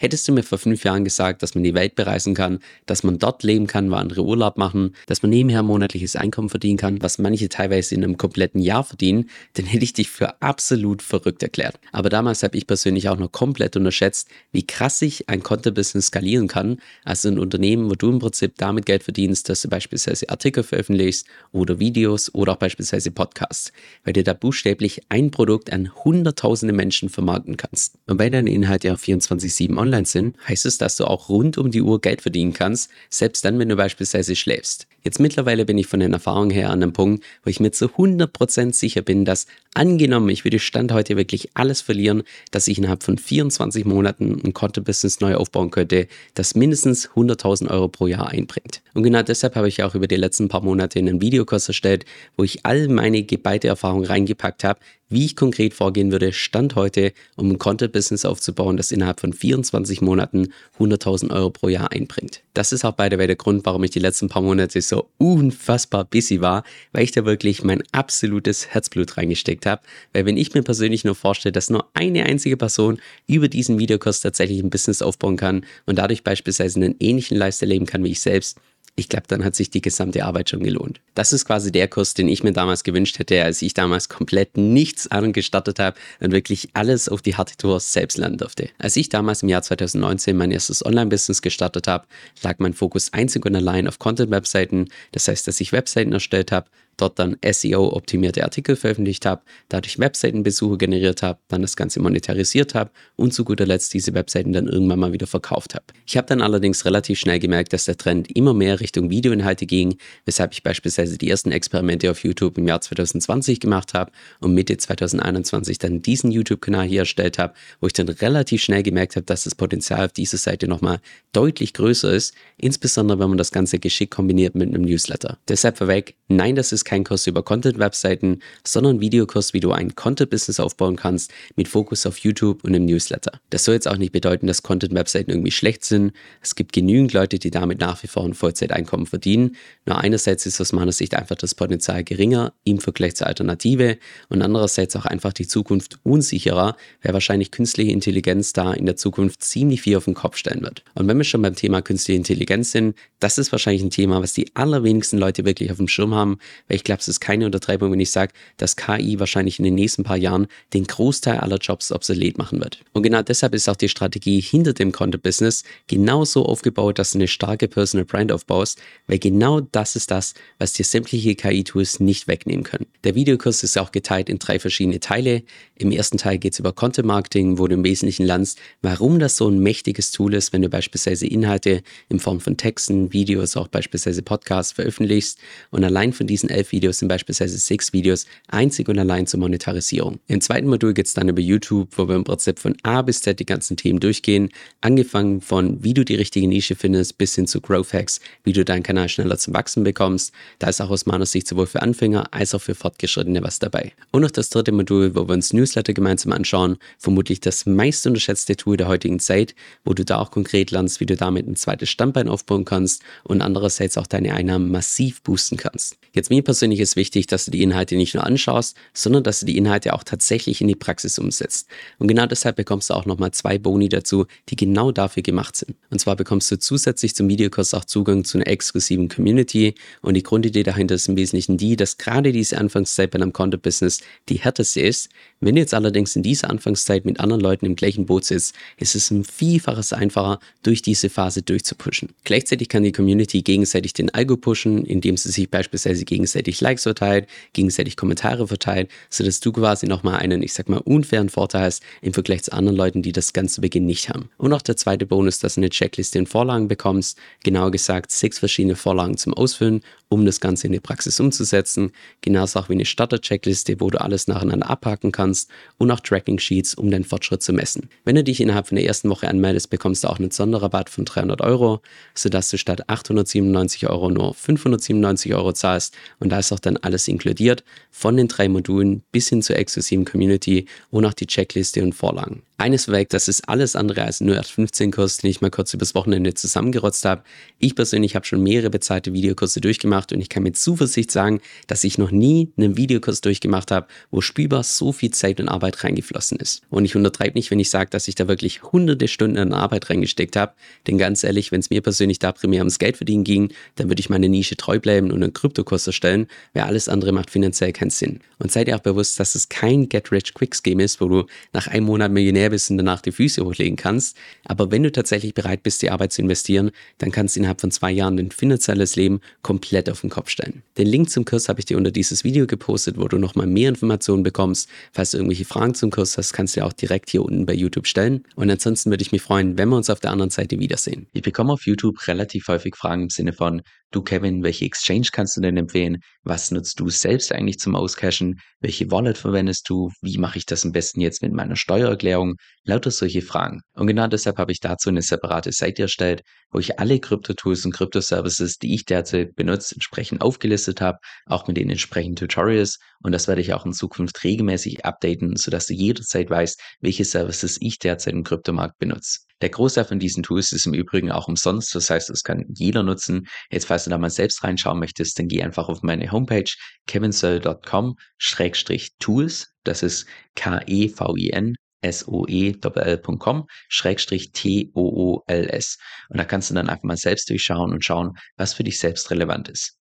Hättest du mir vor fünf Jahren gesagt, dass man die Welt bereisen kann, dass man dort leben kann, wo andere Urlaub machen, dass man nebenher monatliches Einkommen verdienen kann, was manche teilweise in einem kompletten Jahr verdienen, dann hätte ich dich für absolut verrückt erklärt. Aber damals habe ich persönlich auch noch komplett unterschätzt, wie krass sich ein Content-Business skalieren kann. Also ein Unternehmen, wo du im Prinzip damit Geld verdienst, dass du beispielsweise Artikel veröffentlichst oder Videos oder auch beispielsweise Podcasts, weil du da buchstäblich ein Produkt an hunderttausende Menschen vermarkten kannst. Und weil deine Inhalte ja 24-7 online online sind, heißt es, dass du auch rund um die Uhr Geld verdienen kannst, selbst dann, wenn du beispielsweise schläfst. Jetzt mittlerweile bin ich von den Erfahrungen her an einem Punkt, wo ich mir zu 100% sicher bin, dass angenommen, ich würde Stand heute wirklich alles verlieren, dass ich innerhalb von 24 Monaten ein Content-Business neu aufbauen könnte, das mindestens 100.000 Euro pro Jahr einbringt. Und genau deshalb habe ich auch über die letzten paar Monate einen Videokurs erstellt, wo ich all meine geballte Erfahrung reingepackt habe, wie ich konkret vorgehen würde, Stand heute, um ein Content-Business aufzubauen, das innerhalb von 24 Monaten 100.000 Euro pro Jahr einbringt. Das ist auch by the way der Grund, warum ich die letzten paar Monate so unfassbar busy war, weil ich da wirklich mein absolutes Herzblut reingesteckt habe. Weil wenn ich mir persönlich nur vorstelle, dass nur eine einzige Person über diesen Videokurs tatsächlich ein Business aufbauen kann und dadurch beispielsweise einen ähnlichen Lifestyle leben kann wie ich selbst, ich glaube, dann hat sich die gesamte Arbeit schon gelohnt. Das ist quasi der Kurs, den ich mir damals gewünscht hätte, als ich damals komplett nichts an gestartet habe und wirklich alles auf die harte Tour selbst lernen durfte. Als ich damals im Jahr 2019 mein erstes Online-Business gestartet habe, lag mein Fokus einzig und allein auf Content-Webseiten. Das heißt, dass ich Webseiten erstellt habe, dort dann SEO-optimierte Artikel veröffentlicht habe, dadurch Webseitenbesuche generiert habe, dann das Ganze monetarisiert habe und zu guter Letzt diese Webseiten dann irgendwann mal wieder verkauft habe. Ich habe dann allerdings relativ schnell gemerkt, dass der Trend immer mehr Richtung Videoinhalte ging, weshalb ich beispielsweise die ersten Experimente auf YouTube im Jahr 2020 gemacht habe und Mitte 2021 dann diesen YouTube-Kanal hier erstellt habe, wo ich dann relativ schnell gemerkt habe, dass das Potenzial auf dieser Seite nochmal deutlich größer ist, insbesondere wenn man das Ganze geschickt kombiniert mit einem Newsletter. Deshalb vorweg, nein, das ist kein Kurs über Content-Webseiten, sondern Videokurs, wie du ein Content-Business aufbauen kannst mit Fokus auf YouTube und im Newsletter. Das soll jetzt auch nicht bedeuten, dass Content-Webseiten irgendwie schlecht sind. Es gibt genügend Leute, die damit nach wie vor ein Vollzeiteinkommen verdienen. Nur einerseits ist aus meiner Sicht einfach das Potenzial geringer im Vergleich zur Alternative und andererseits auch einfach die Zukunft unsicherer, weil wahrscheinlich künstliche Intelligenz da in der Zukunft ziemlich viel auf den Kopf stellen wird. Und wenn wir schon beim Thema künstliche Intelligenz sind, das ist wahrscheinlich ein Thema, was die allerwenigsten Leute wirklich auf dem Schirm haben, weil ich glaube, es ist keine Untertreibung, wenn ich sage, dass KI wahrscheinlich in den nächsten paar Jahren den Großteil aller Jobs obsolet machen wird. Und genau deshalb ist auch die Strategie hinter dem Content-Business genauso aufgebaut, dass du eine starke Personal Brand aufbaust, weil genau das ist das, was dir sämtliche KI-Tools nicht wegnehmen können. Der Videokurs ist auch geteilt in drei verschiedene Teile. Im ersten Teil geht es über Content Marketing, wo du im Wesentlichen lernst, warum das so ein mächtiges Tool ist, wenn du beispielsweise Inhalte in Form von Texten, Videos, auch beispielsweise Podcasts veröffentlichst. Und allein von diesen elf Videos sind beispielsweise sechs Videos einzig und allein zur Monetarisierung. Im zweiten Modul geht es dann über YouTube, wo wir im Prinzip von A bis Z die ganzen Themen durchgehen, angefangen von wie du die richtige Nische findest, bis hin zu Growth Hacks, wie du deinen Kanal schneller zum Wachsen bekommst. Da ist auch aus meiner Sicht sowohl für Anfänger als auch für Fortgeschrittene was dabei. Und noch das dritte Modul, wo wir uns Newsletter gemeinsam anschauen, vermutlich das meist unterschätzte Tool der heutigen Zeit, wo du da auch konkret lernst, wie du damit ein zweites Standbein aufbauen kannst und andererseits auch deine Einnahmen massiv boosten kannst. Jetzt mir persönlich ist wichtig, dass du die Inhalte nicht nur anschaust, sondern dass du die Inhalte auch tatsächlich in die Praxis umsetzt. Und genau deshalb bekommst du auch nochmal zwei Boni dazu, die genau dafür gemacht sind. Und zwar bekommst du zusätzlich zum Videokurs auch Zugang zu einer exklusiven Community. Und die Grundidee dahinter ist im Wesentlichen die, dass gerade diese Anfangszeit bei einem Content-Business die härteste ist. Wenn du jetzt allerdings in dieser Anfangszeit mit anderen Leuten im gleichen Boot sitzt, ist es ein Vielfaches einfacher, durch diese Phase durchzupushen. Gleichzeitig kann die Community gegenseitig den Algo pushen, indem sie sich beispielsweise gegenseitig Likes verteilt, gegenseitig Kommentare verteilt, sodass du quasi nochmal einen, ich sag mal, unfairen Vorteil hast im Vergleich zu anderen Leuten, die das ganz zu Beginn nicht haben. Und auch der zweite Bonus, dass du eine Checkliste in Vorlagen bekommst, genauer gesagt sechs verschiedene Vorlagen zum Ausfüllen, um das Ganze in die Praxis umzusetzen. Genauso auch wie eine Starter-Checkliste, wo du alles nacheinander abhaken kannst und auch Tracking-Sheets, um deinen Fortschritt zu messen. Wenn du dich innerhalb von der ersten Woche anmeldest, bekommst du auch einen Sonderrabatt von 300 Euro, sodass du statt 897 Euro nur 597 Euro zahlst und da ist auch dann alles inkludiert, von den drei Modulen bis hin zur exklusiven Community und auch die Checkliste und Vorlagen. Eines weg, das ist alles andere als ein 0815 Kurs, den ich mal kurz übers Wochenende zusammengerotzt habe. Ich persönlich habe schon mehrere bezahlte Videokurse durchgemacht und ich kann mit Zuversicht sagen, dass ich noch nie einen Videokurs durchgemacht habe, wo spürbar so viel Zeit und Arbeit reingeflossen ist. Und ich untertreibe nicht, wenn ich sage, dass ich da wirklich hunderte Stunden an Arbeit reingesteckt habe. Denn ganz ehrlich, wenn es mir persönlich da primär ums Geld verdienen ging, dann würde ich meine Nische treu bleiben und einen Kryptokurs erstellen, weil alles andere macht finanziell keinen Sinn. Und seid ihr auch bewusst, dass es kein Get-Rich-Quick-Scheme ist, wo du nach einem Monat Millionär Und danach die Füße hochlegen kannst. Aber wenn du tatsächlich bereit bist, die Arbeit zu investieren, dann kannst du innerhalb von zwei Jahren dein finanzielles Leben komplett auf den Kopf stellen. Den Link zum Kurs habe ich dir unter dieses Video gepostet, wo du nochmal mehr Informationen bekommst. Falls du irgendwelche Fragen zum Kurs hast, kannst du auch direkt hier unten bei YouTube stellen. Und ansonsten würde ich mich freuen, wenn wir uns auf der anderen Seite wiedersehen. Ich bekomme auf YouTube relativ häufig Fragen im Sinne von, Du Kevin, welche Exchange kannst du denn empfehlen? Was nutzt du selbst eigentlich zum Auscashen? Welche Wallet verwendest du? Wie mache ich das am besten jetzt mit meiner Steuererklärung? Lauter solche Fragen. Und genau deshalb habe ich dazu eine separate Seite erstellt, wo ich alle Krypto-Tools und Krypto-Services, die ich derzeit benutze, entsprechend aufgelistet habe, auch mit den entsprechenden Tutorials. Und das werde ich auch in Zukunft regelmäßig updaten, sodass du jederzeit weißt, welche Services ich derzeit im Kryptomarkt benutze. Der Großteil von diesen Tools ist im Übrigen auch umsonst, das heißt, das kann jeder nutzen. Jetzt, falls du da mal selbst reinschauen möchtest, dann geh einfach auf meine Homepage kevinsoe.com-tools. Das ist K-E-V-I-N soe.com schrägstrich T-O-O-L-S. Und da kannst du dann einfach mal selbst durchschauen und schauen, was für dich selbst relevant ist.